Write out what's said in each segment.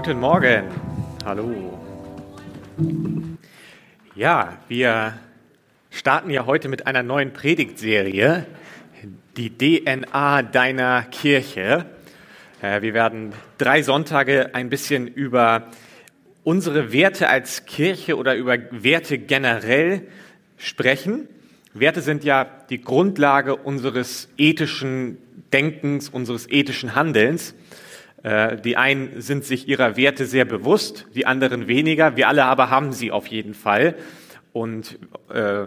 Guten Morgen. Hallo. Ja, wir starten ja heute mit einer neuen Predigtserie, die DNA deiner Kirche. Äh, wir werden drei Sonntage ein bisschen über unsere Werte als Kirche oder über Werte generell sprechen. Werte sind ja die Grundlage unseres ethischen Denkens, unseres ethischen Handelns. Äh, die einen sind sich ihrer Werte sehr bewusst, die anderen weniger. Wir alle aber haben sie auf jeden Fall. Und äh,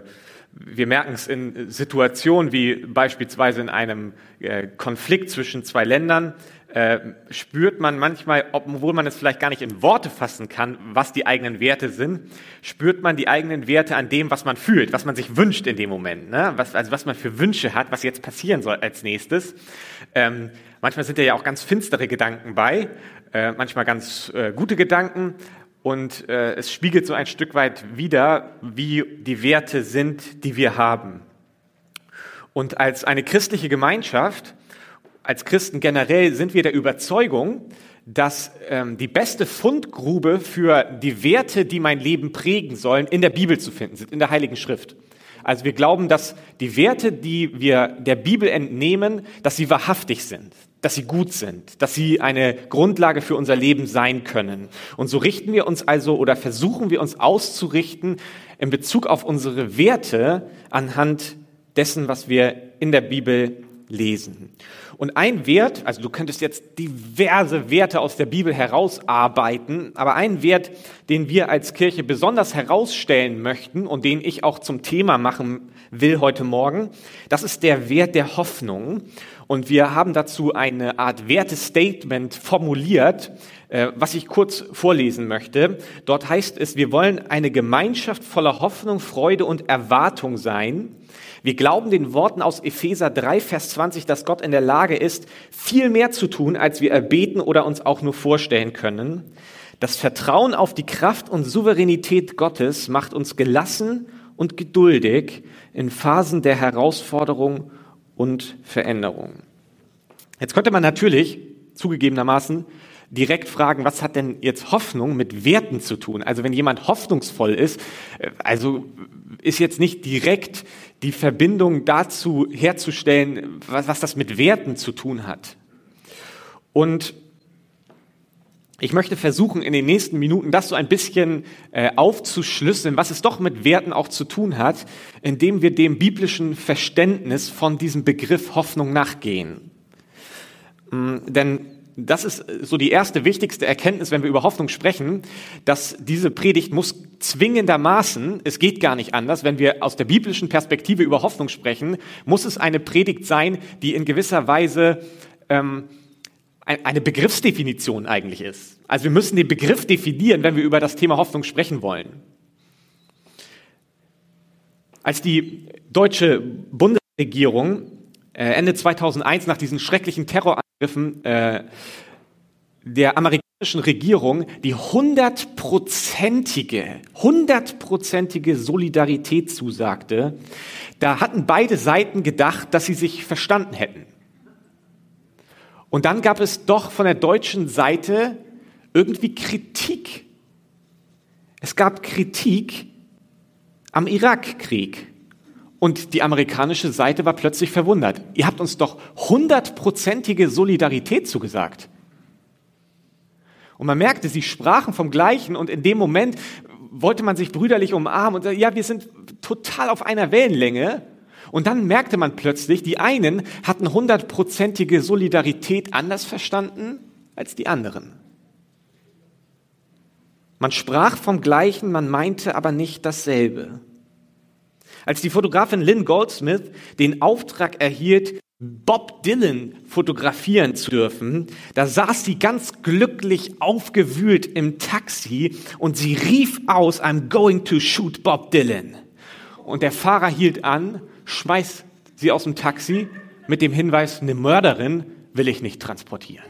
wir merken es in Situationen wie beispielsweise in einem äh, Konflikt zwischen zwei Ländern, äh, spürt man manchmal, obwohl man es vielleicht gar nicht in Worte fassen kann, was die eigenen Werte sind, spürt man die eigenen Werte an dem, was man fühlt, was man sich wünscht in dem Moment, ne? was, also was man für Wünsche hat, was jetzt passieren soll als nächstes. Ähm, manchmal sind da ja auch ganz finstere Gedanken bei, äh, manchmal ganz äh, gute Gedanken. Und äh, es spiegelt so ein Stück weit wider, wie die Werte sind, die wir haben. Und als eine christliche Gemeinschaft als Christen generell sind wir der Überzeugung, dass ähm, die beste Fundgrube für die Werte, die mein Leben prägen sollen, in der Bibel zu finden sind, in der Heiligen Schrift. Also wir glauben, dass die Werte, die wir der Bibel entnehmen, dass sie wahrhaftig sind, dass sie gut sind, dass sie eine Grundlage für unser Leben sein können. Und so richten wir uns also oder versuchen wir uns auszurichten in Bezug auf unsere Werte anhand dessen, was wir in der Bibel lesen. Und ein Wert, also du könntest jetzt diverse Werte aus der Bibel herausarbeiten, aber ein Wert, den wir als Kirche besonders herausstellen möchten und den ich auch zum Thema machen will heute Morgen, das ist der Wert der Hoffnung. Und wir haben dazu eine Art Wertestatement formuliert, äh, was ich kurz vorlesen möchte. Dort heißt es, wir wollen eine Gemeinschaft voller Hoffnung, Freude und Erwartung sein wir glauben den Worten aus Epheser 3, Vers 20, dass Gott in der Lage ist, viel mehr zu tun, als wir erbeten oder uns auch nur vorstellen können. Das Vertrauen auf die Kraft und Souveränität Gottes macht uns gelassen und geduldig in Phasen der Herausforderung und Veränderung. Jetzt könnte man natürlich zugegebenermaßen direkt fragen, was hat denn jetzt Hoffnung mit Werten zu tun? Also wenn jemand hoffnungsvoll ist, äh, also ist jetzt nicht direkt die Verbindung dazu herzustellen, was, was das mit Werten zu tun hat. Und ich möchte versuchen, in den nächsten Minuten das so ein bisschen äh, aufzuschlüsseln, was es doch mit Werten auch zu tun hat, indem wir dem biblischen Verständnis von diesem Begriff Hoffnung nachgehen. Mm, denn das ist so die erste wichtigste Erkenntnis, wenn wir über Hoffnung sprechen, dass diese Predigt muss zwingendermaßen, es geht gar nicht anders, wenn wir aus der biblischen Perspektive über Hoffnung sprechen, muss es eine Predigt sein, die in gewisser Weise ähm, eine Begriffsdefinition eigentlich ist. Also wir müssen den Begriff definieren, wenn wir über das Thema Hoffnung sprechen wollen. Als die deutsche Bundesregierung äh, Ende 2001 nach diesen schrecklichen Terrorangriffen äh, der amerikanischen Regierung die hundertprozentige, hundertprozentige Solidarität zusagte, da hatten beide Seiten gedacht, dass sie sich verstanden hätten. Und dann gab es doch von der deutschen Seite irgendwie Kritik. Es gab Kritik am Irakkrieg. Und die amerikanische Seite war plötzlich verwundert. Ihr habt uns doch hundertprozentige Solidarität zugesagt. Und man merkte, sie sprachen vom Gleichen und in dem Moment wollte man sich brüderlich umarmen und sagen, ja, wir sind total auf einer Wellenlänge. Und dann merkte man plötzlich, die einen hatten hundertprozentige Solidarität anders verstanden als die anderen. Man sprach vom Gleichen, man meinte aber nicht dasselbe. Als die Fotografin Lynn Goldsmith den Auftrag erhielt, Bob Dylan fotografieren zu dürfen, da saß sie ganz glücklich aufgewühlt im Taxi und sie rief aus, I'm going to shoot Bob Dylan. Und der Fahrer hielt an, schmeißt sie aus dem Taxi mit dem Hinweis, eine Mörderin will ich nicht transportieren.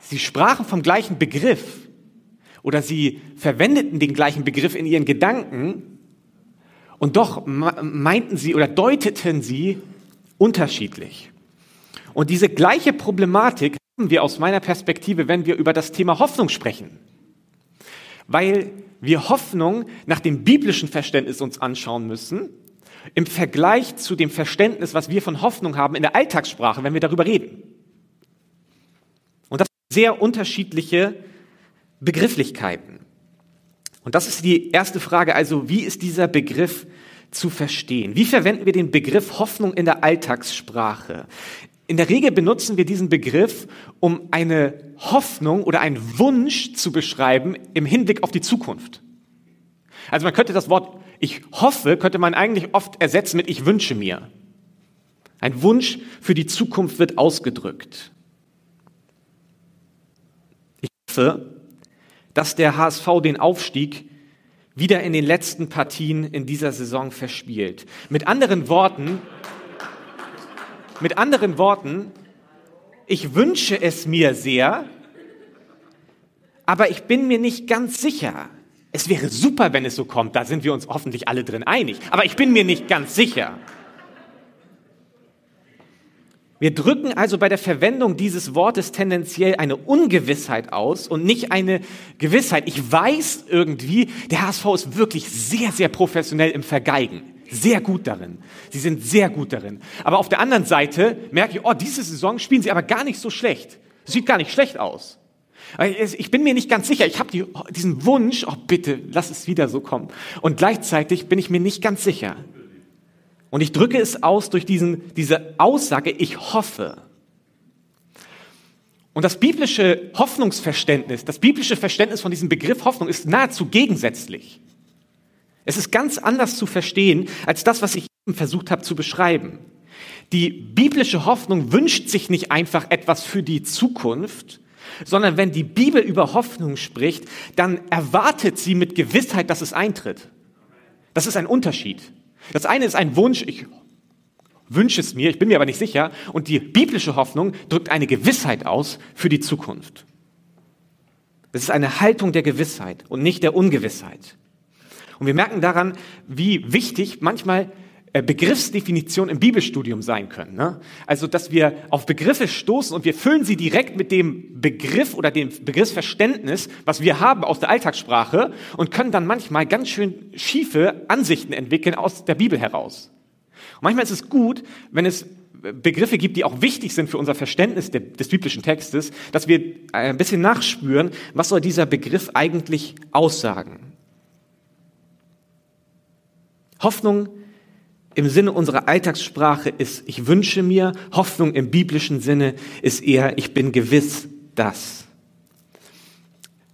Sie sprachen vom gleichen Begriff oder sie verwendeten den gleichen Begriff in ihren Gedanken, und doch meinten sie oder deuteten sie unterschiedlich. Und diese gleiche Problematik wir aus meiner Perspektive, wenn wir über das Thema Hoffnung sprechen. Weil wir Hoffnung nach dem biblischen Verständnis uns anschauen müssen, im Vergleich zu dem Verständnis, was wir von Hoffnung haben in der Alltagssprache, wenn wir darüber reden. Und das sind sehr unterschiedliche Begrifflichkeiten. Und das ist die erste Frage, also wie ist dieser Begriff zu verstehen? Wie verwenden wir den Begriff Hoffnung in der Alltagssprache? In der Regel benutzen wir diesen Begriff, um eine Hoffnung oder einen Wunsch zu beschreiben im Hinblick auf die Zukunft. Also man könnte das Wort ich hoffe, könnte man eigentlich oft ersetzen mit ich wünsche mir. Ein Wunsch für die Zukunft wird ausgedrückt. Ich hoffe, dass der HSV den Aufstieg wieder in den letzten Partien in dieser Saison verspielt. Mit anderen Worten, mit anderen Worten, ich wünsche es mir sehr, aber ich bin mir nicht ganz sicher. Es wäre super, wenn es so kommt, da sind wir uns hoffentlich alle drin einig, aber ich bin mir nicht ganz sicher. Wir drücken also bei der Verwendung dieses Wortes tendenziell eine Ungewissheit aus und nicht eine Gewissheit. Ich weiß irgendwie, der HSV ist wirklich sehr, sehr professionell im Vergeigen. Sehr gut darin. Sie sind sehr gut darin. Aber auf der anderen Seite merke ich, oh, diese Saison spielen sie aber gar nicht so schlecht. Sieht gar nicht schlecht aus. Ich bin mir nicht ganz sicher. Ich habe die, diesen Wunsch, oh bitte, lass es wieder so kommen. Und gleichzeitig bin ich mir nicht ganz sicher. Und ich drücke es aus durch diesen, diese Aussage, ich hoffe. Und das biblische Hoffnungsverständnis, das biblische Verständnis von diesem Begriff Hoffnung ist nahezu gegensätzlich. Es ist ganz anders zu verstehen als das, was ich eben versucht habe zu beschreiben. Die biblische Hoffnung wünscht sich nicht einfach etwas für die Zukunft, sondern wenn die Bibel über Hoffnung spricht, dann erwartet sie mit Gewissheit, dass es eintritt. Das ist ein Unterschied. Das eine ist ein Wunsch, ich wünsche es mir, ich bin mir aber nicht sicher, und die biblische Hoffnung drückt eine Gewissheit aus für die Zukunft. Es ist eine Haltung der Gewissheit und nicht der Ungewissheit. Und wir merken daran, wie wichtig manchmal Begriffsdefinition im Bibelstudium sein können. Ne? Also, dass wir auf Begriffe stoßen und wir füllen sie direkt mit dem Begriff oder dem Begriffsverständnis, was wir haben aus der Alltagssprache und können dann manchmal ganz schön schiefe Ansichten entwickeln aus der Bibel heraus. Und manchmal ist es gut, wenn es Begriffe gibt, die auch wichtig sind für unser Verständnis des biblischen Textes, dass wir ein bisschen nachspüren, was soll dieser Begriff eigentlich aussagen. Hoffnung im Sinne unserer Alltagssprache ist, ich wünsche mir, Hoffnung im biblischen Sinne ist eher, ich bin gewiss das.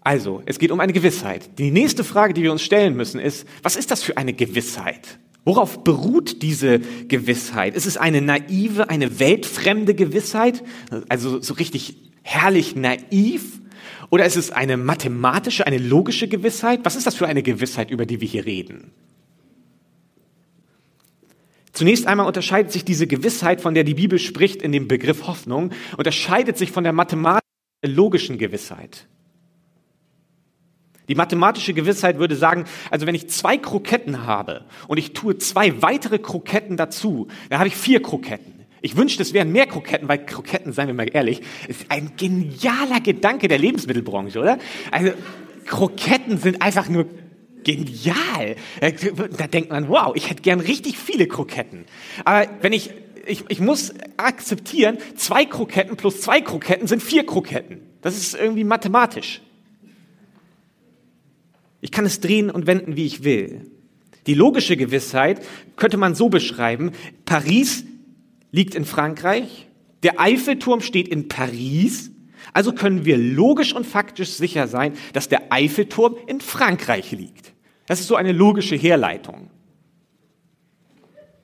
Also, es geht um eine Gewissheit. Die nächste Frage, die wir uns stellen müssen, ist, was ist das für eine Gewissheit? Worauf beruht diese Gewissheit? Ist es eine naive, eine weltfremde Gewissheit? Also so richtig herrlich naiv? Oder ist es eine mathematische, eine logische Gewissheit? Was ist das für eine Gewissheit, über die wir hier reden? Zunächst einmal unterscheidet sich diese Gewissheit, von der die Bibel spricht, in dem Begriff Hoffnung, unterscheidet sich von der mathematischen, logischen Gewissheit. Die mathematische Gewissheit würde sagen, also wenn ich zwei Kroketten habe und ich tue zwei weitere Kroketten dazu, dann habe ich vier Kroketten. Ich wünschte, es wären mehr Kroketten, weil Kroketten, seien wir mal ehrlich, ist ein genialer Gedanke der Lebensmittelbranche, oder? Also Kroketten sind einfach nur genial. Da denkt man, wow, ich hätte gern richtig viele Kroketten. Aber wenn ich, ich, ich muss akzeptieren, zwei Kroketten plus zwei Kroketten sind vier Kroketten. Das ist irgendwie mathematisch. Ich kann es drehen und wenden, wie ich will. Die logische Gewissheit könnte man so beschreiben, Paris liegt in Frankreich, der Eiffelturm steht in Paris, also können wir logisch und faktisch sicher sein, dass der Eiffelturm in Frankreich liegt. Das ist so eine logische Herleitung.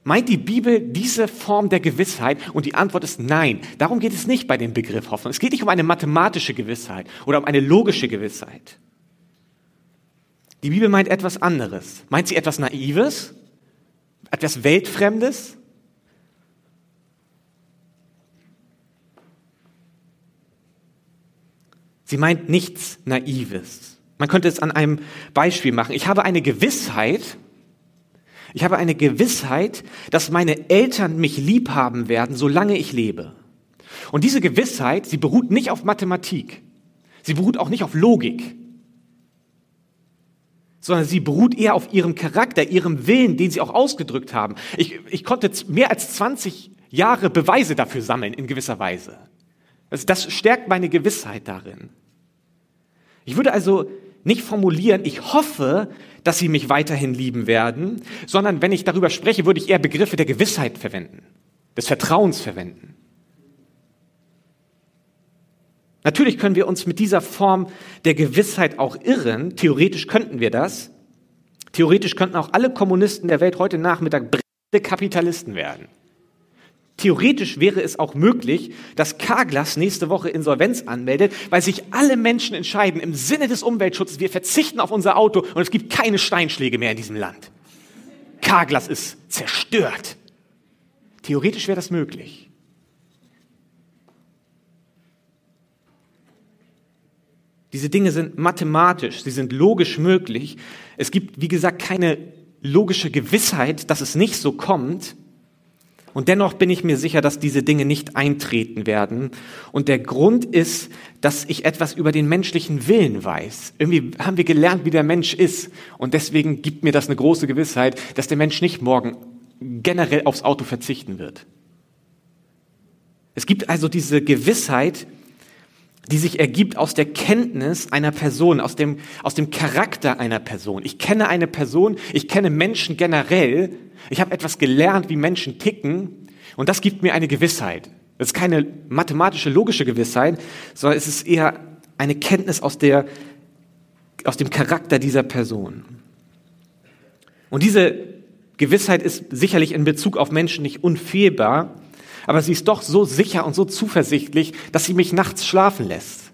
Meint die Bibel diese Form der Gewissheit? Und die Antwort ist nein. Darum geht es nicht bei dem Begriff Hoffnung. Es geht nicht um eine mathematische Gewissheit oder um eine logische Gewissheit. Die Bibel meint etwas anderes. Meint sie etwas Naives? Etwas Weltfremdes? Sie meint nichts Naives. Man könnte es an einem Beispiel machen. Ich habe eine Gewissheit, ich habe eine Gewissheit, dass meine Eltern mich lieb haben werden, solange ich lebe. Und diese Gewissheit, sie beruht nicht auf Mathematik. Sie beruht auch nicht auf Logik. Sondern sie beruht eher auf ihrem Charakter, ihrem Willen, den sie auch ausgedrückt haben. Ich, ich konnte mehr als 20 Jahre Beweise dafür sammeln, in gewisser Weise. Also das stärkt meine Gewissheit darin. Ich würde also nicht formulieren, ich hoffe, dass sie mich weiterhin lieben werden, sondern wenn ich darüber spreche, würde ich eher Begriffe der Gewissheit verwenden, des Vertrauens verwenden. Natürlich können wir uns mit dieser Form der Gewissheit auch irren. Theoretisch könnten wir das. Theoretisch könnten auch alle Kommunisten der Welt heute Nachmittag brennende Kapitalisten werden. Theoretisch wäre es auch möglich, dass Carglass nächste Woche Insolvenz anmeldet, weil sich alle Menschen entscheiden, im Sinne des Umweltschutzes, wir verzichten auf unser Auto und es gibt keine Steinschläge mehr in diesem Land. Carglass ist zerstört. Theoretisch wäre das möglich. Diese Dinge sind mathematisch, sie sind logisch möglich. Es gibt, wie gesagt, keine logische Gewissheit, dass es nicht so kommt. Und dennoch bin ich mir sicher, dass diese Dinge nicht eintreten werden. Und der Grund ist, dass ich etwas über den menschlichen Willen weiß. Irgendwie haben wir gelernt, wie der Mensch ist. Und deswegen gibt mir das eine große Gewissheit, dass der Mensch nicht morgen generell aufs Auto verzichten wird. Es gibt also diese Gewissheit, die sich ergibt aus der Kenntnis einer Person, aus dem, aus dem Charakter einer Person. Ich kenne eine Person, ich kenne Menschen generell, ich habe etwas gelernt, wie Menschen ticken und das gibt mir eine Gewissheit. Das ist keine mathematische, logische Gewissheit, sondern es ist eher eine Kenntnis aus, der, aus dem Charakter dieser Person. Und diese Gewissheit ist sicherlich in Bezug auf Menschen nicht unfehlbar, aber sie ist doch so sicher und so zuversichtlich, dass sie mich nachts schlafen lässt.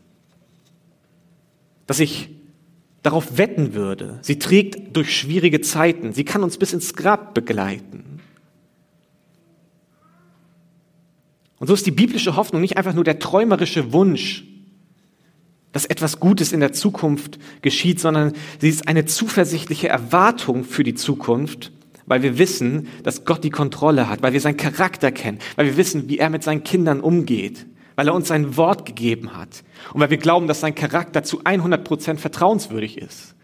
Dass ich darauf wetten würde. Sie trägt durch schwierige Zeiten. Sie kann uns bis ins Grab begleiten. Und so ist die biblische Hoffnung nicht einfach nur der träumerische Wunsch, dass etwas Gutes in der Zukunft geschieht, sondern sie ist eine zuversichtliche Erwartung für die Zukunft, weil wir wissen, dass Gott die Kontrolle hat, weil wir seinen Charakter kennen, weil wir wissen, wie er mit seinen Kindern umgeht, weil er uns sein Wort gegeben hat und weil wir glauben, dass sein Charakter zu 100 Prozent vertrauenswürdig ist.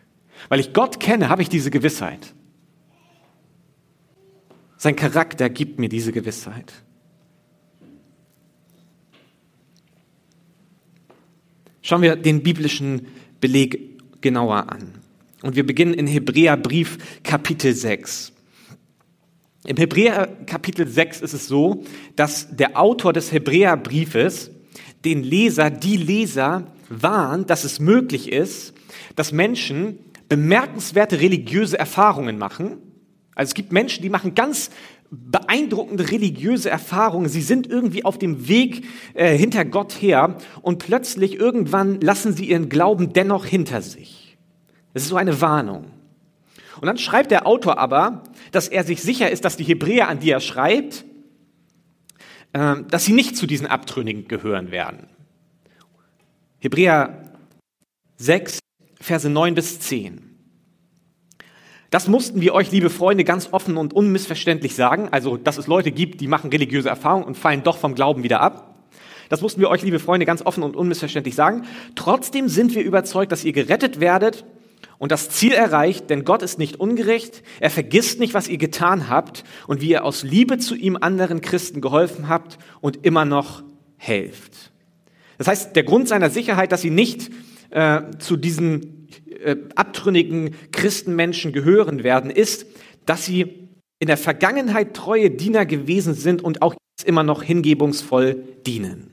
Weil ich Gott kenne, habe ich diese Gewissheit. Sein Charakter gibt mir diese Gewissheit. Schauen wir den biblischen Beleg genauer an. Und wir beginnen in Hebräerbrief Kapitel 6. Im Hebräer Kapitel 6 ist es so, dass der Autor des Hebräerbriefes den Leser, die Leser warnt, dass es möglich ist, dass Menschen bemerkenswerte religiöse Erfahrungen machen. Also es gibt Menschen, die machen ganz beeindruckende religiöse Erfahrungen. Sie sind irgendwie auf dem Weg äh, hinter Gott her und plötzlich irgendwann lassen sie ihren Glauben dennoch hinter sich. Das ist so eine Warnung. Und dann schreibt der Autor aber, dass er sich sicher ist, dass die Hebräer, an die er schreibt, ähm, dass sie nicht zu diesen Abtrünnigen gehören werden. Hebräer 6, Verse 9 bis 10. Das mussten wir euch, liebe Freunde, ganz offen und unmissverständlich sagen. Also, dass es Leute gibt, die machen religiöse Erfahrungen und fallen doch vom Glauben wieder ab. Das mussten wir euch, liebe Freunde, ganz offen und unmissverständlich sagen. Trotzdem sind wir überzeugt, dass ihr gerettet werdet und das Ziel erreicht, denn Gott ist nicht ungerecht, er vergisst nicht, was ihr getan habt und wie ihr aus Liebe zu ihm anderen Christen geholfen habt und immer noch helft. Das heißt, der Grund seiner Sicherheit, dass sie nicht äh, zu diesen äh, abtrünnigen Christenmenschen gehören werden, ist, dass sie in der Vergangenheit treue Diener gewesen sind und auch immer noch hingebungsvoll dienen.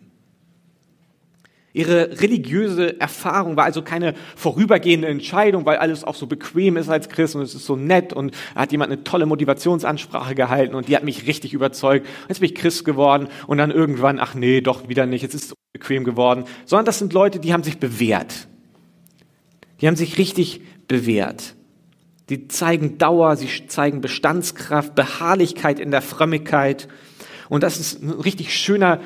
Ihre religiöse Erfahrung war also keine vorübergehende Entscheidung, weil alles auch so bequem ist als Christ und es ist so nett und hat jemand eine tolle Motivationsansprache gehalten und die hat mich richtig überzeugt. Jetzt bin ich Christ geworden und dann irgendwann, ach nee, doch wieder nicht, jetzt ist es bequem geworden. Sondern das sind Leute, die haben sich bewährt. Die haben sich richtig bewährt. Die zeigen Dauer, sie zeigen Bestandskraft, Beharrlichkeit in der Frömmigkeit und das ist ein richtig schöner,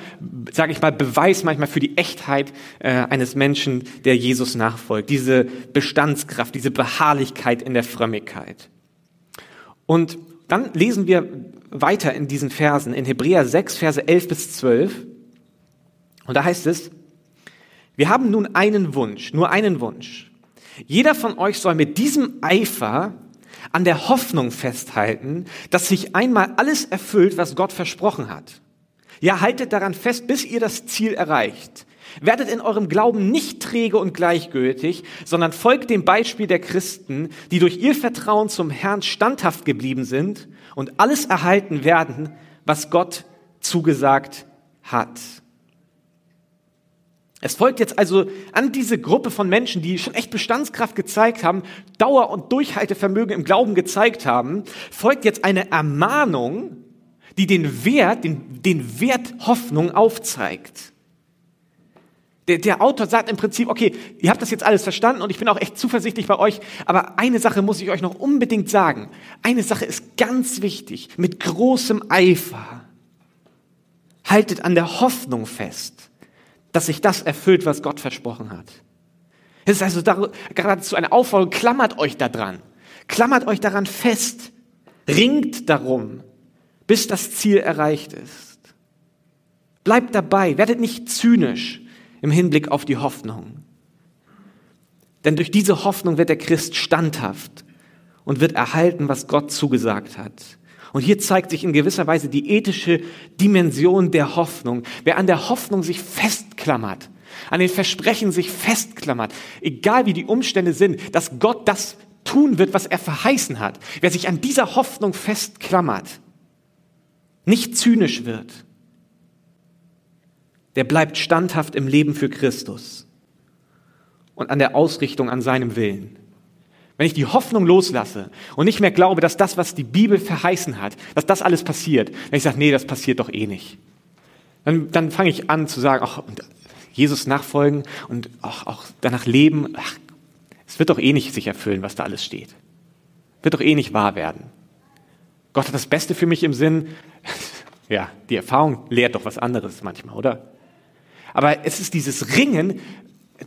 sage ich mal, Beweis manchmal für die Echtheit äh, eines Menschen, der Jesus nachfolgt. Diese Bestandskraft, diese Beharrlichkeit in der Frömmigkeit. Und dann lesen wir weiter in diesen Versen, in Hebräer 6, Verse 11 bis 12. Und da heißt es, wir haben nun einen Wunsch, nur einen Wunsch. Jeder von euch soll mit diesem Eifer an der Hoffnung festhalten, dass sich einmal alles erfüllt, was Gott versprochen hat. Ja, haltet daran fest, bis ihr das Ziel erreicht. Werdet in eurem Glauben nicht träge und gleichgültig, sondern folgt dem Beispiel der Christen, die durch ihr Vertrauen zum Herrn standhaft geblieben sind und alles erhalten werden, was Gott zugesagt hat. Es folgt jetzt also an diese Gruppe von Menschen, die schon echt Bestandskraft gezeigt haben, Dauer und Durchhaltevermögen im Glauben gezeigt haben, folgt jetzt eine Ermahnung, die den Wert, den, den Wert Hoffnung aufzeigt. Der, der Autor sagt im Prinzip, okay, ihr habt das jetzt alles verstanden und ich bin auch echt zuversichtlich bei euch, aber eine Sache muss ich euch noch unbedingt sagen. Eine Sache ist ganz wichtig, mit großem Eifer. Haltet an der Hoffnung fest, dass sich das erfüllt, was Gott versprochen hat. Es ist also geradezu eine Aufforderung, klammert euch daran. Klammert euch daran fest. Ringt darum, bis das Ziel erreicht ist. Bleibt dabei, werdet nicht zynisch im Hinblick auf die Hoffnung. Denn durch diese Hoffnung wird der Christ standhaft und wird erhalten, was Gott zugesagt hat. Und hier zeigt sich in gewisser Weise die ethische Dimension der Hoffnung. Wer an der Hoffnung sich festklammert, an den Versprechen sich festklammert, egal wie die Umstände sind, dass Gott das tun wird, was er verheißen hat. Wer sich an dieser Hoffnung festklammert, nicht zynisch wird, der bleibt standhaft im Leben für Christus und an der Ausrichtung an seinem Willen. Wenn ich die Hoffnung loslasse und nicht mehr glaube, dass das, was die Bibel verheißen hat, dass das alles passiert, wenn ich sage, nee, das passiert doch eh nicht, dann, dann fange ich an zu sagen, ach, Jesus nachfolgen und auch, auch danach leben, ach, es wird doch eh nicht sich erfüllen, was da alles steht. Wird doch eh nicht wahr werden. Gott hat das Beste für mich im Sinn. Ja, die Erfahrung lehrt doch was anderes manchmal, oder? Aber es ist dieses Ringen,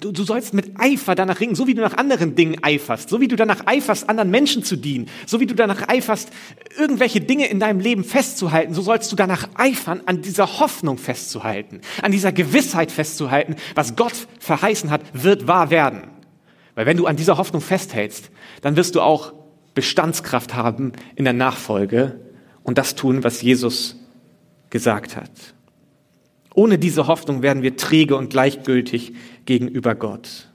Du, du sollst mit Eifer danach ringen, so wie du nach anderen Dingen eiferst, so wie du danach eiferst, anderen Menschen zu dienen, so wie du danach eiferst, irgendwelche Dinge in deinem Leben festzuhalten, so sollst du danach eifern, an dieser Hoffnung festzuhalten, an dieser Gewissheit festzuhalten, was Gott verheißen hat, wird wahr werden. Weil wenn du an dieser Hoffnung festhältst, dann wirst du auch Bestandskraft haben in der Nachfolge und das tun, was Jesus gesagt hat. Ohne diese Hoffnung werden wir träge und gleichgültig gegenüber Gott.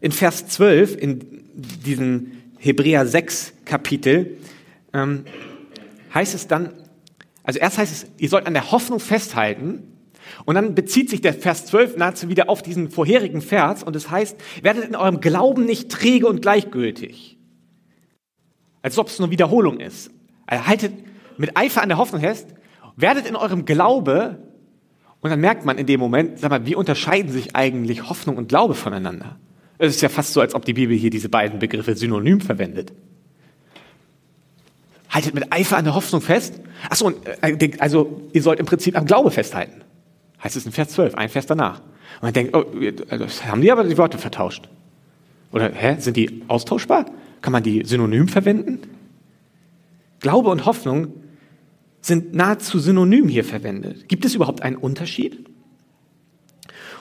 In Vers 12, in diesem Hebräer 6 Kapitel, ähm, heißt es dann, also erst heißt es, ihr sollt an der Hoffnung festhalten, und dann bezieht sich der Vers 12 nahezu wieder auf diesen vorherigen Vers und es heißt, werdet in eurem Glauben nicht träge und gleichgültig. Als ob es nur Wiederholung ist. Also haltet mit Eifer an der Hoffnung fest, werdet in eurem Glaube, und dann merkt man in dem Moment, sag mal, wie unterscheiden sich eigentlich Hoffnung und Glaube voneinander? Es ist ja fast so, als ob die Bibel hier diese beiden Begriffe synonym verwendet. Haltet mit Eifer an der Hoffnung fest. Achso, äh, also ihr sollt im Prinzip am Glaube festhalten. Heißt es in Vers 12, ein Vers danach. Und man denkt, oh, also haben die aber die Worte vertauscht. Oder, hä, sind die austauschbar? Kann man die synonym verwenden? Glaube und Hoffnung sind nahezu synonym hier verwendet. Gibt es überhaupt einen Unterschied?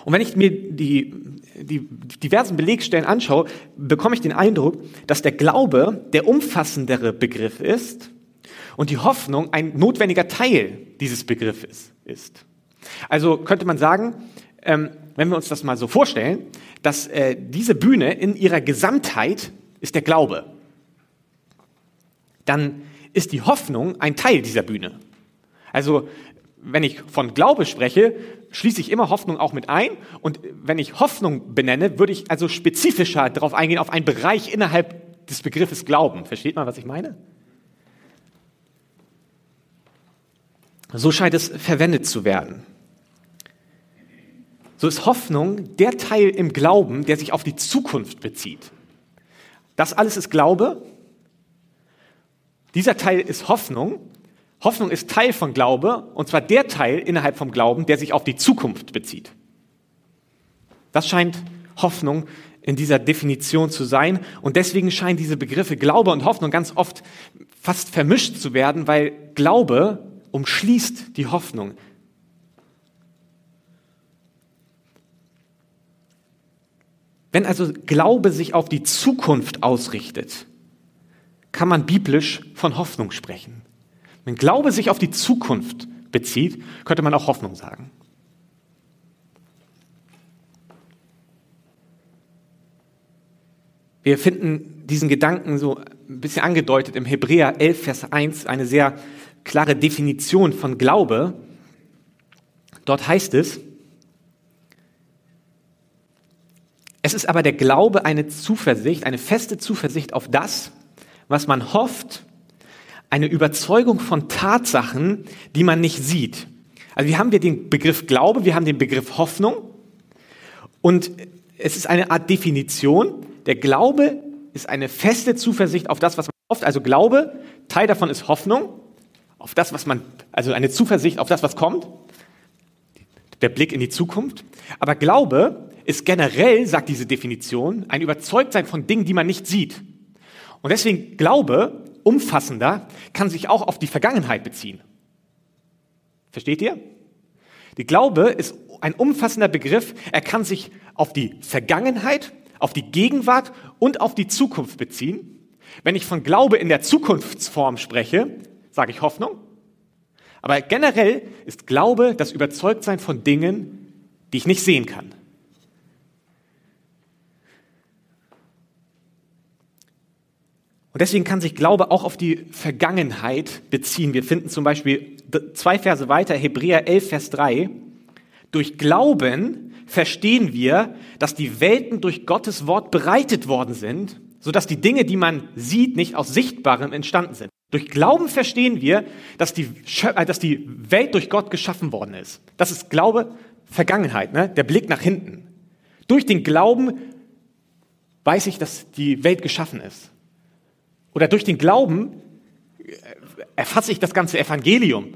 Und wenn ich mir die, die diversen Belegstellen anschaue, bekomme ich den Eindruck, dass der Glaube der umfassendere Begriff ist und die Hoffnung ein notwendiger Teil dieses Begriffes ist. Also könnte man sagen, ähm, wenn wir uns das mal so vorstellen, dass äh, diese Bühne in ihrer Gesamtheit ist der Glaube, dann ist die Hoffnung ein Teil dieser Bühne. Also wenn ich von Glaube spreche, schließe ich immer Hoffnung auch mit ein. Und wenn ich Hoffnung benenne, würde ich also spezifischer darauf eingehen, auf einen Bereich innerhalb des Begriffes Glauben. Versteht man, was ich meine? So scheint es verwendet zu werden. So ist Hoffnung der Teil im Glauben, der sich auf die Zukunft bezieht. Das alles ist Glaube dieser Teil ist Hoffnung. Hoffnung ist Teil von Glaube, und zwar der Teil innerhalb vom Glauben, der sich auf die Zukunft bezieht. Das scheint Hoffnung in dieser Definition zu sein. Und deswegen scheinen diese Begriffe Glaube und Hoffnung ganz oft fast vermischt zu werden, weil Glaube umschließt die Hoffnung. Wenn also Glaube sich auf die Zukunft ausrichtet, kann man biblisch von Hoffnung sprechen. Wenn Glaube sich auf die Zukunft bezieht, könnte man auch Hoffnung sagen. Wir finden diesen Gedanken so ein bisschen angedeutet im Hebräer 11, Vers 1, eine sehr klare Definition von Glaube. Dort heißt es, es ist aber der Glaube eine Zuversicht, eine feste Zuversicht auf das, was man hofft, eine Überzeugung von Tatsachen, die man nicht sieht. Also wir haben wir den Begriff Glaube, wir haben den Begriff Hoffnung und es ist eine Art Definition. Der Glaube ist eine feste Zuversicht auf das, was man hofft. Also Glaube, Teil davon ist Hoffnung auf das, was man, also eine Zuversicht auf das, was kommt. Der Blick in die Zukunft. Aber Glaube ist generell, sagt diese Definition, ein Überzeugtsein von Dingen, die man nicht sieht. Und deswegen Glaube, umfassender, kann sich auch auf die Vergangenheit beziehen. Versteht ihr? Die Glaube ist ein umfassender Begriff. Er kann sich auf die Vergangenheit, auf die Gegenwart und auf die Zukunft beziehen. Wenn ich von Glaube in der Zukunftsform spreche, sage ich Hoffnung. Aber generell ist Glaube das Überzeugtsein von Dingen, die ich nicht sehen kann. Und deswegen kann sich Glaube auch auf die Vergangenheit beziehen. Wir finden zum Beispiel zwei Verse weiter, Hebräer 11, Vers 3. Durch Glauben verstehen wir, dass die Welten durch Gottes Wort bereitet worden sind, sodass die Dinge, die man sieht, nicht aus Sichtbarem entstanden sind. Durch Glauben verstehen wir, dass die, äh, dass die Welt durch Gott geschaffen worden ist. Das ist Glaube, Vergangenheit, ne? der Blick nach hinten. Durch den Glauben weiß ich, dass die Welt geschaffen ist. Oder durch den Glauben äh, erfasse ich das ganze Evangelium.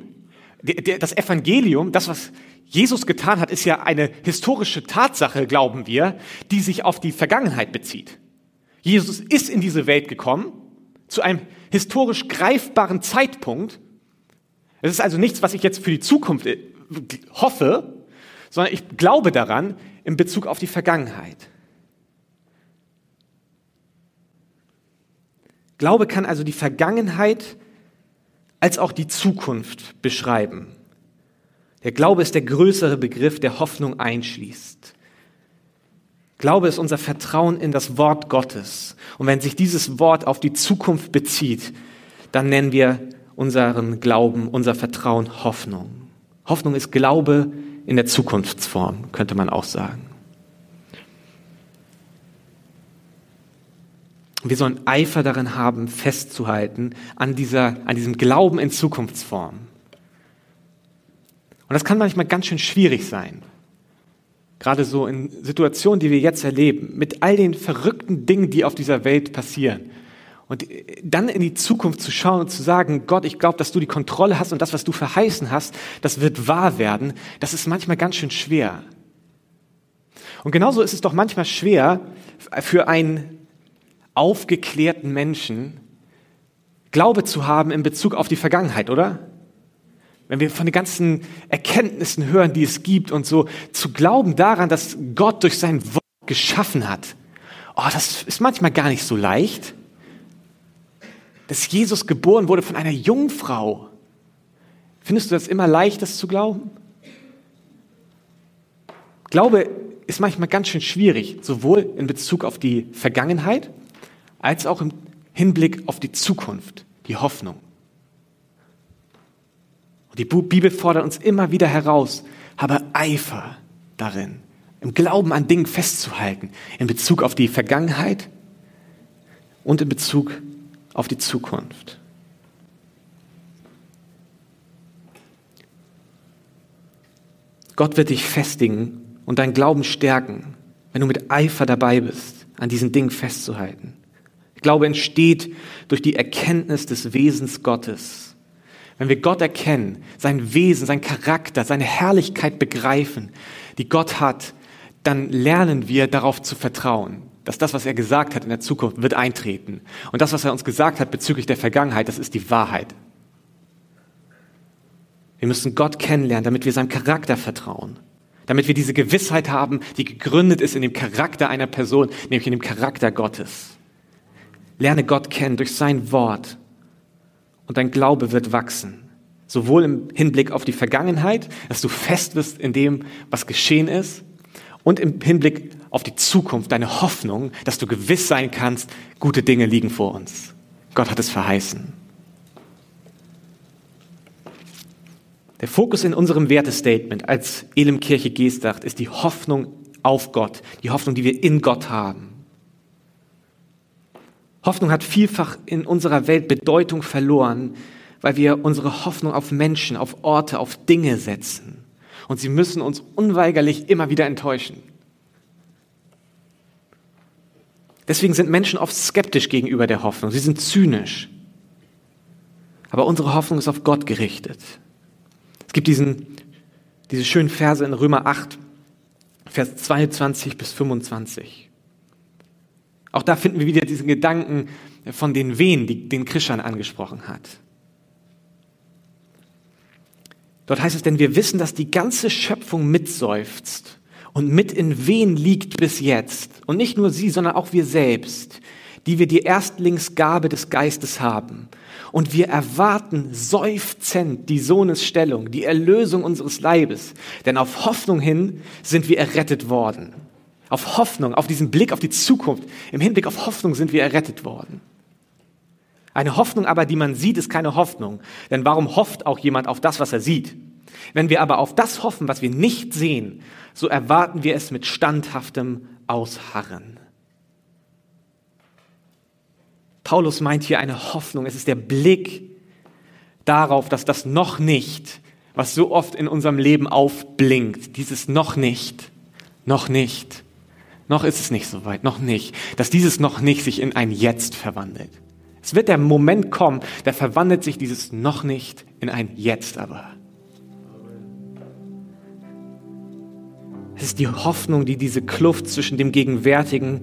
Das Evangelium, das, was Jesus getan hat, ist ja eine historische Tatsache, glauben wir, die sich auf die Vergangenheit bezieht. Jesus ist in diese Welt gekommen, zu einem historisch greifbaren Zeitpunkt. Es ist also nichts, was ich jetzt für die Zukunft äh, hoffe, sondern ich glaube daran in Bezug auf die Vergangenheit. Glaube kann also die Vergangenheit als auch die Zukunft beschreiben. Der Glaube ist der größere Begriff, der Hoffnung einschließt. Glaube ist unser Vertrauen in das Wort Gottes. Und wenn sich dieses Wort auf die Zukunft bezieht, dann nennen wir unseren Glauben, unser Vertrauen Hoffnung. Hoffnung ist Glaube in der Zukunftsform, könnte man auch sagen. Und wir sollen Eifer darin haben, festzuhalten an, dieser, an diesem Glauben in Zukunftsform. Und das kann manchmal ganz schön schwierig sein. Gerade so in Situationen, die wir jetzt erleben, mit all den verrückten Dingen, die auf dieser Welt passieren. Und dann in die Zukunft zu schauen und zu sagen, Gott, ich glaube, dass du die Kontrolle hast und das, was du verheißen hast, das wird wahr werden, das ist manchmal ganz schön schwer. Und genauso ist es doch manchmal schwer für einen aufgeklärten Menschen Glaube zu haben in Bezug auf die Vergangenheit, oder? Wenn wir von den ganzen Erkenntnissen hören, die es gibt und so, zu glauben daran, dass Gott durch sein Wort geschaffen hat, oh, das ist manchmal gar nicht so leicht. Dass Jesus geboren wurde von einer Jungfrau. Findest du das immer leicht, das zu glauben? Glaube ist manchmal ganz schön schwierig, sowohl in Bezug auf die Vergangenheit als auch im Hinblick auf die Zukunft, die Hoffnung. Und die Bibel fordert uns immer wieder heraus, habe Eifer darin, im Glauben an Dingen festzuhalten, in Bezug auf die Vergangenheit und in Bezug auf die Zukunft. Gott wird dich festigen und deinen Glauben stärken, wenn du mit Eifer dabei bist, an diesen Dingen festzuhalten. Glaube entsteht durch die Erkenntnis des Wesens Gottes. Wenn wir Gott erkennen, sein Wesen, sein Charakter, seine Herrlichkeit begreifen, die Gott hat, dann lernen wir darauf zu vertrauen, dass das, was er gesagt hat in der Zukunft, wird eintreten. Und das, was er uns gesagt hat bezüglich der Vergangenheit, das ist die Wahrheit. Wir müssen Gott kennenlernen, damit wir seinem Charakter vertrauen, damit wir diese Gewissheit haben, die gegründet ist in dem Charakter einer Person, nämlich in dem Charakter Gottes. Lerne Gott kennen durch sein Wort und dein Glaube wird wachsen. Sowohl im Hinblick auf die Vergangenheit, dass du fest wirst in dem, was geschehen ist, und im Hinblick auf die Zukunft, deine Hoffnung, dass du gewiss sein kannst, gute Dinge liegen vor uns. Gott hat es verheißen. Der Fokus in unserem Wertestatement als Elim Kirche Geestdacht ist die Hoffnung auf Gott, die Hoffnung, die wir in Gott haben. Hoffnung hat vielfach in unserer Welt Bedeutung verloren, weil wir unsere Hoffnung auf Menschen, auf Orte, auf Dinge setzen. Und sie müssen uns unweigerlich immer wieder enttäuschen. Deswegen sind Menschen oft skeptisch gegenüber der Hoffnung. Sie sind zynisch. Aber unsere Hoffnung ist auf Gott gerichtet. Es gibt diesen, diese schönen Verse in Römer 8, Vers 22 bis 25. Auch da finden wir wieder diesen Gedanken von den Wehen, die den Christian angesprochen hat. Dort heißt es, denn wir wissen, dass die ganze Schöpfung mitseufzt und mit in Wehen liegt bis jetzt. Und nicht nur sie, sondern auch wir selbst, die wir die Erstlingsgabe des Geistes haben. Und wir erwarten seufzend die Sohnesstellung, die Erlösung unseres Leibes. Denn auf Hoffnung hin sind wir errettet worden. Auf Hoffnung, auf diesen Blick auf die Zukunft, im Hinblick auf Hoffnung sind wir errettet worden. Eine Hoffnung aber, die man sieht, ist keine Hoffnung. Denn warum hofft auch jemand auf das, was er sieht? Wenn wir aber auf das hoffen, was wir nicht sehen, so erwarten wir es mit standhaftem Ausharren. Paulus meint hier eine Hoffnung. Es ist der Blick darauf, dass das noch nicht, was so oft in unserem Leben aufblinkt, dieses noch nicht, noch nicht, noch ist es nicht so weit, noch nicht, dass dieses noch nicht sich in ein Jetzt verwandelt. Es wird der Moment kommen, da verwandelt sich dieses noch nicht in ein Jetzt aber. Es ist die Hoffnung, die diese Kluft zwischen dem Gegenwärtigen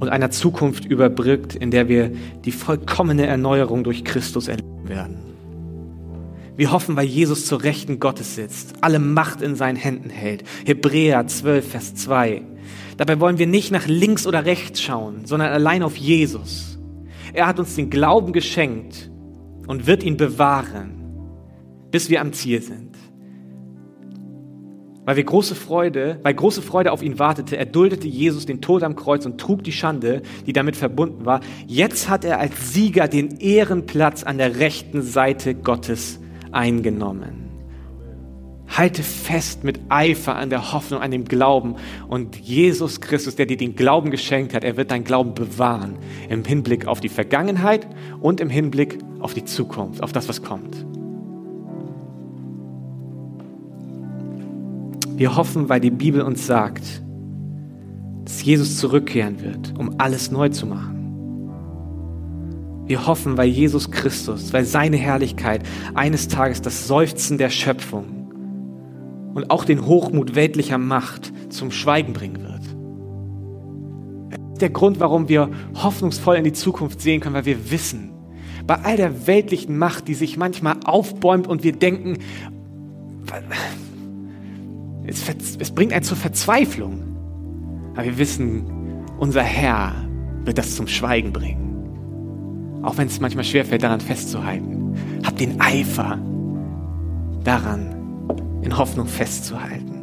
und einer Zukunft überbrückt, in der wir die vollkommene Erneuerung durch Christus erleben werden. Wir hoffen, weil Jesus zur Rechten Gottes sitzt, alle Macht in seinen Händen hält. Hebräer 12, Vers 2. Dabei wollen wir nicht nach links oder rechts schauen, sondern allein auf Jesus. Er hat uns den Glauben geschenkt und wird ihn bewahren, bis wir am Ziel sind. Weil wir große Freude, weil große Freude auf ihn wartete, erduldete Jesus den Tod am Kreuz und trug die Schande, die damit verbunden war. Jetzt hat er als Sieger den Ehrenplatz an der rechten Seite Gottes eingenommen. Halte fest mit Eifer an der Hoffnung, an dem Glauben. Und Jesus Christus, der dir den Glauben geschenkt hat, er wird deinen Glauben bewahren. Im Hinblick auf die Vergangenheit und im Hinblick auf die Zukunft, auf das, was kommt. Wir hoffen, weil die Bibel uns sagt, dass Jesus zurückkehren wird, um alles neu zu machen. Wir hoffen, weil Jesus Christus, weil seine Herrlichkeit eines Tages das Seufzen der Schöpfung und auch den Hochmut weltlicher Macht zum Schweigen bringen wird. Der Grund, warum wir hoffnungsvoll in die Zukunft sehen können, weil wir wissen, bei all der weltlichen Macht, die sich manchmal aufbäumt und wir denken, es, es bringt einen zur Verzweiflung. Aber wir wissen, unser Herr wird das zum Schweigen bringen. Auch wenn es manchmal schwerfällt, daran festzuhalten. Habt den Eifer daran, in Hoffnung festzuhalten.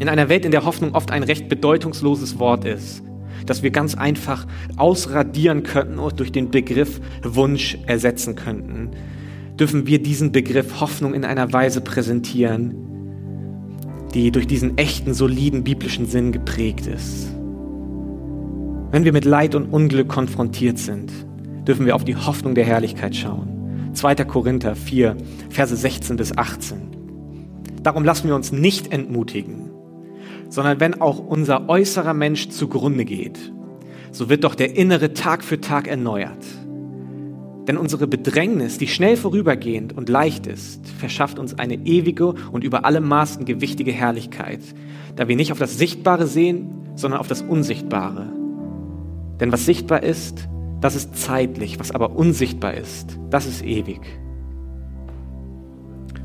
In einer Welt, in der Hoffnung oft ein recht bedeutungsloses Wort ist, das wir ganz einfach ausradieren könnten und durch den Begriff Wunsch ersetzen könnten, dürfen wir diesen Begriff Hoffnung in einer Weise präsentieren, die durch diesen echten, soliden biblischen Sinn geprägt ist. Wenn wir mit Leid und Unglück konfrontiert sind, dürfen wir auf die Hoffnung der Herrlichkeit schauen. 2. Korinther 4, Verse 16 bis 18. Darum lassen wir uns nicht entmutigen, sondern wenn auch unser äußerer Mensch zugrunde geht, so wird doch der innere Tag für Tag erneuert. Denn unsere Bedrängnis, die schnell vorübergehend und leicht ist, verschafft uns eine ewige und über alle Maßen gewichtige Herrlichkeit, da wir nicht auf das Sichtbare sehen, sondern auf das Unsichtbare. Denn was sichtbar ist, das ist zeitlich, was aber unsichtbar ist, das ist ewig.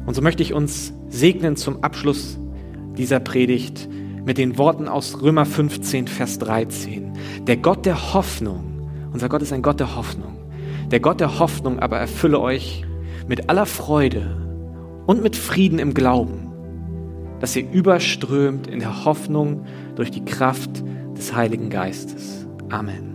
Und so möchte ich uns segnen zum Abschluss dieser Predigt mit den Worten aus Römer 15, Vers 13. Der Gott der Hoffnung, unser Gott ist ein Gott der Hoffnung, der Gott der Hoffnung aber erfülle euch mit aller Freude und mit Frieden im Glauben, dass ihr überströmt in der Hoffnung durch die Kraft des Heiligen Geistes. Amen.